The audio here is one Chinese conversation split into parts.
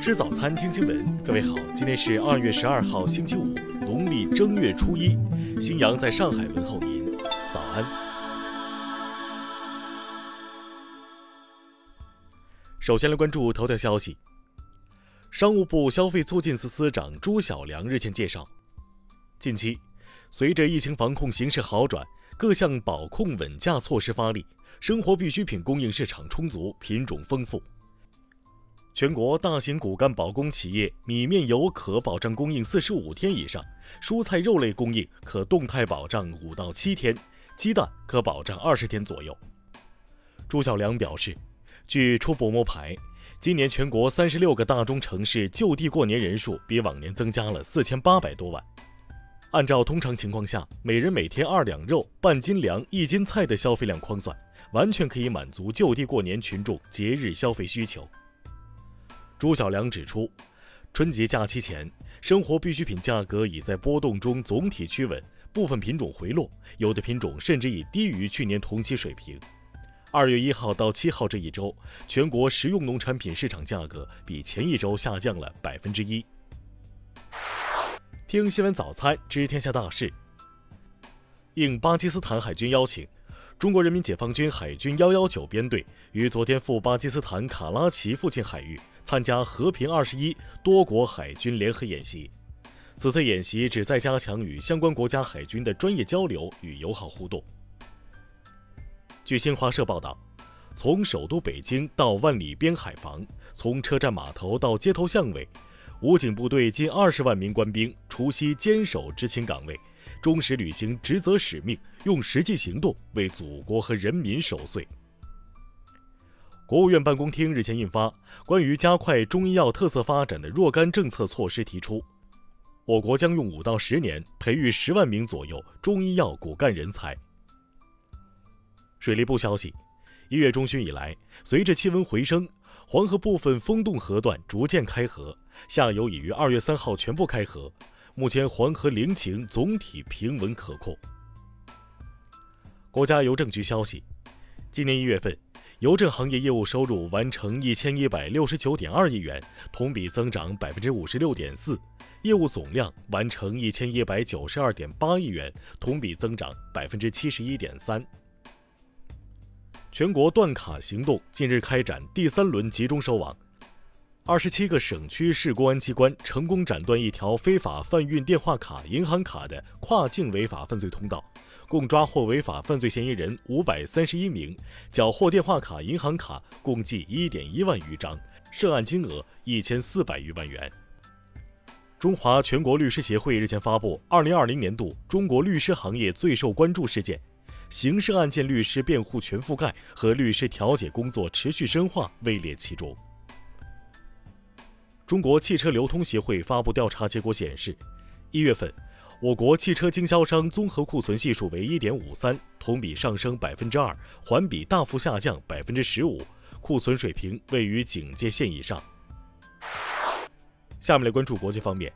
吃早餐，听新闻。各位好，今天是二月十二号，星期五，农历正月初一。新阳在上海问候您，早安。首先来关注头条消息。商务部消费促进司司长朱晓良日前介绍，近期，随着疫情防控形势好转，各项保控稳价措施发力，生活必需品供应市场充足，品种丰富。全国大型骨干保供企业米面油可保障供应四十五天以上，蔬菜肉类供应可动态保障五到七天，鸡蛋可保障二十天左右。朱晓良表示，据初步摸排。今年全国三十六个大中城市就地过年人数比往年增加了四千八百多万。按照通常情况下，每人每天二两肉、半斤粮、一斤菜的消费量框算，完全可以满足就地过年群众节日消费需求。朱小良指出，春节假期前，生活必需品价格已在波动中总体趋稳，部分品种回落，有的品种甚至已低于去年同期水平。二月一号到七号这一周，全国食用农产品市场价格比前一周下降了百分之一。听新闻早餐知天下大事。应巴基斯坦海军邀请，中国人民解放军海军幺幺九编队于昨天赴巴基斯坦卡拉奇附近海域参加和平二十一多国海军联合演习。此次演习旨在加强与相关国家海军的专业交流与友好互动。据新华社报道，从首都北京到万里边海防，从车站码头到街头巷尾，武警部队近二十万名官兵除夕坚守执勤岗位，忠实履行职责使命，用实际行动为祖国和人民守岁。国务院办公厅日前印发《关于加快中医药特色发展的若干政策措施》，提出，我国将用五到十年培育十万名左右中医药骨干人才。水利部消息，一月中旬以来，随着气温回升，黄河部分封冻河段逐渐开河，下游已于二月三号全部开河。目前黄河陵情总体平稳可控。国家邮政局消息，今年一月份，邮政行业业务收入完成一千一百六十九点二亿元，同比增长百分之五十六点四；业务总量完成一千一百九十二点八亿元，同比增长百分之七十一点三。全国断卡行动近日开展第三轮集中收网，二十七个省区市公安机关成功斩断一条非法贩运电话卡、银行卡的跨境违法犯罪通道，共抓获违法犯罪嫌疑人五百三十一名，缴获电话卡、银行卡共计一点一万余张，涉案金额一千四百余万元。中华全国律师协会日前发布二零二零年度中国律师行业最受关注事件。刑事案件律师辩护全覆盖和律师调解工作持续深化位列其中。中国汽车流通协会发布调查结果显示，一月份，我国汽车经销商综合库存系数为一点五三，同比上升百分之二，环比大幅下降百分之十五，库存水平位于警戒线以上。下面来关注国际方面。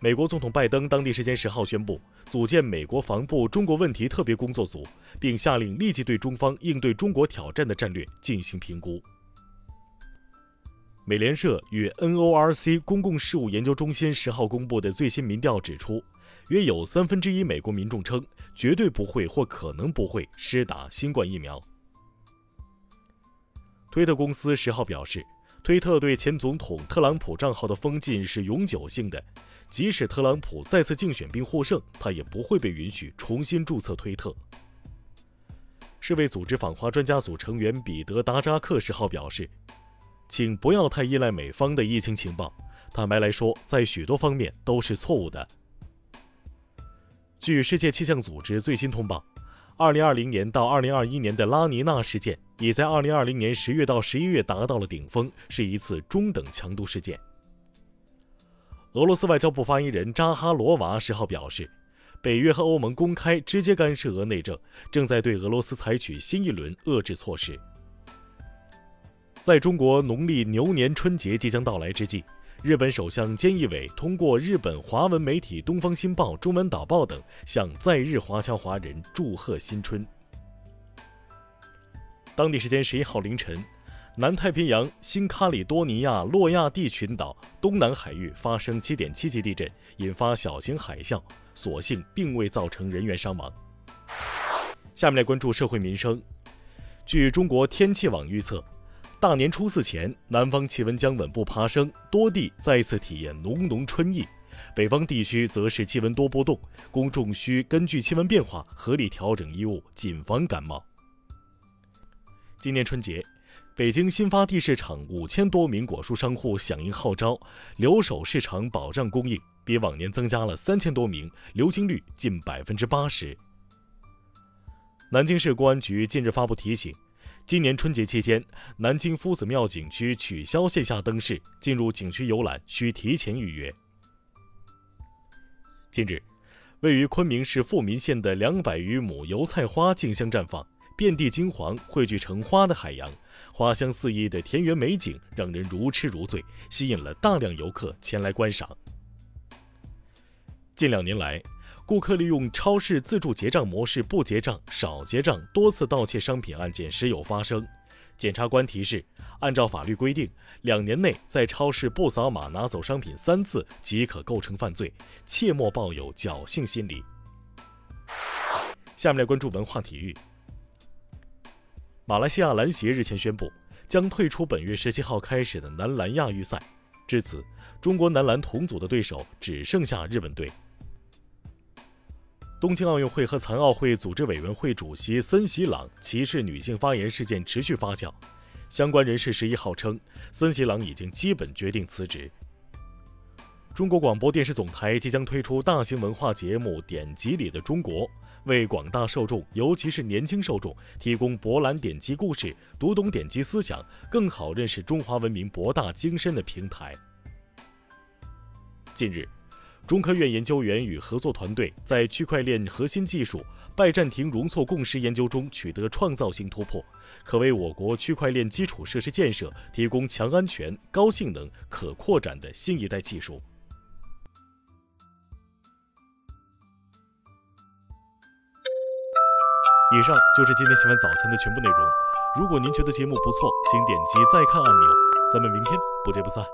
美国总统拜登当地时间十号宣布组建美国防部中国问题特别工作组，并下令立即对中方应对中国挑战的战略进行评估。美联社与 NORC 公共事务研究中心十号公布的最新民调指出，约有三分之一美国民众称绝对不会或可能不会施打新冠疫苗。推特公司十号表示，推特对前总统特朗普账号的封禁是永久性的。即使特朗普再次竞选并获胜，他也不会被允许重新注册推特。世卫组织访华专家组成员彼得·达扎克十号表示：“请不要太依赖美方的疫情情报，坦白来说，在许多方面都是错误的。”据世界气象组织最新通报，2020年到2021年的拉尼娜事件已在2020年10月到11月达到了顶峰，是一次中等强度事件。俄罗斯外交部发言人扎哈罗娃十号表示，北约和欧盟公开直接干涉俄内政，正在对俄罗斯采取新一轮遏制措施。在中国农历牛年春节即将到来之际，日本首相菅义伟通过日本华文媒体《东方新报》《中文导报》等，向在日华侨华人祝贺新春。当地时间十一号凌晨，南太平洋新喀里多尼亚洛亚蒂群岛东南海域发生七点七级地震，引发小型海啸，所幸并未造成人员伤亡。下面来关注社会民生。据中国天气网预测。大年初四前，南方气温将稳步爬升，多地再次体验浓浓春意；北方地区则是气温多波动，公众需根据气温变化合理调整衣物，谨防感冒。今年春节，北京新发地市场五千多名果蔬商户响应号召，留守市场保障供应，比往年增加了三千多名，流经率近百分之八十。南京市公安局近日发布提醒。今年春节期间，南京夫子庙景区取消线下灯饰，进入景区游览需提前预约。近日，位于昆明市富民县的两百余亩油菜花竞相绽放，遍地金黄，汇聚成花的海洋，花香四溢的田园美景让人如痴如醉，吸引了大量游客前来观赏。近两年来，顾客利用超市自助结账模式不结账、少结账，多次盗窃商品案件时有发生。检察官提示：按照法律规定，两年内在超市不扫码拿走商品三次即可构成犯罪，切莫抱有侥幸心理。下面来关注文化体育。马来西亚篮协日前宣布，将退出本月十七号开始的男篮亚预赛。至此，中国男篮同组的对手只剩下日本队。东京奥运会和残奥会组织委员会主席森喜朗歧视女性发言事件持续发酵，相关人士十一号称，森喜朗已经基本决定辞职。中国广播电视总台即将推出大型文化节目《典籍里的中国》，为广大受众，尤其是年轻受众，提供博览典籍故事、读懂典籍思想、更好认识中华文明博大精深的平台。近日。中科院研究员与合作团队在区块链核心技术拜占庭容错共识研究中取得创造性突破，可为我国区块链基础设施建设提供强安全、高性能、可扩展的新一代技术。以上就是今天新闻早餐的全部内容。如果您觉得节目不错，请点击再看按钮。咱们明天不见不散。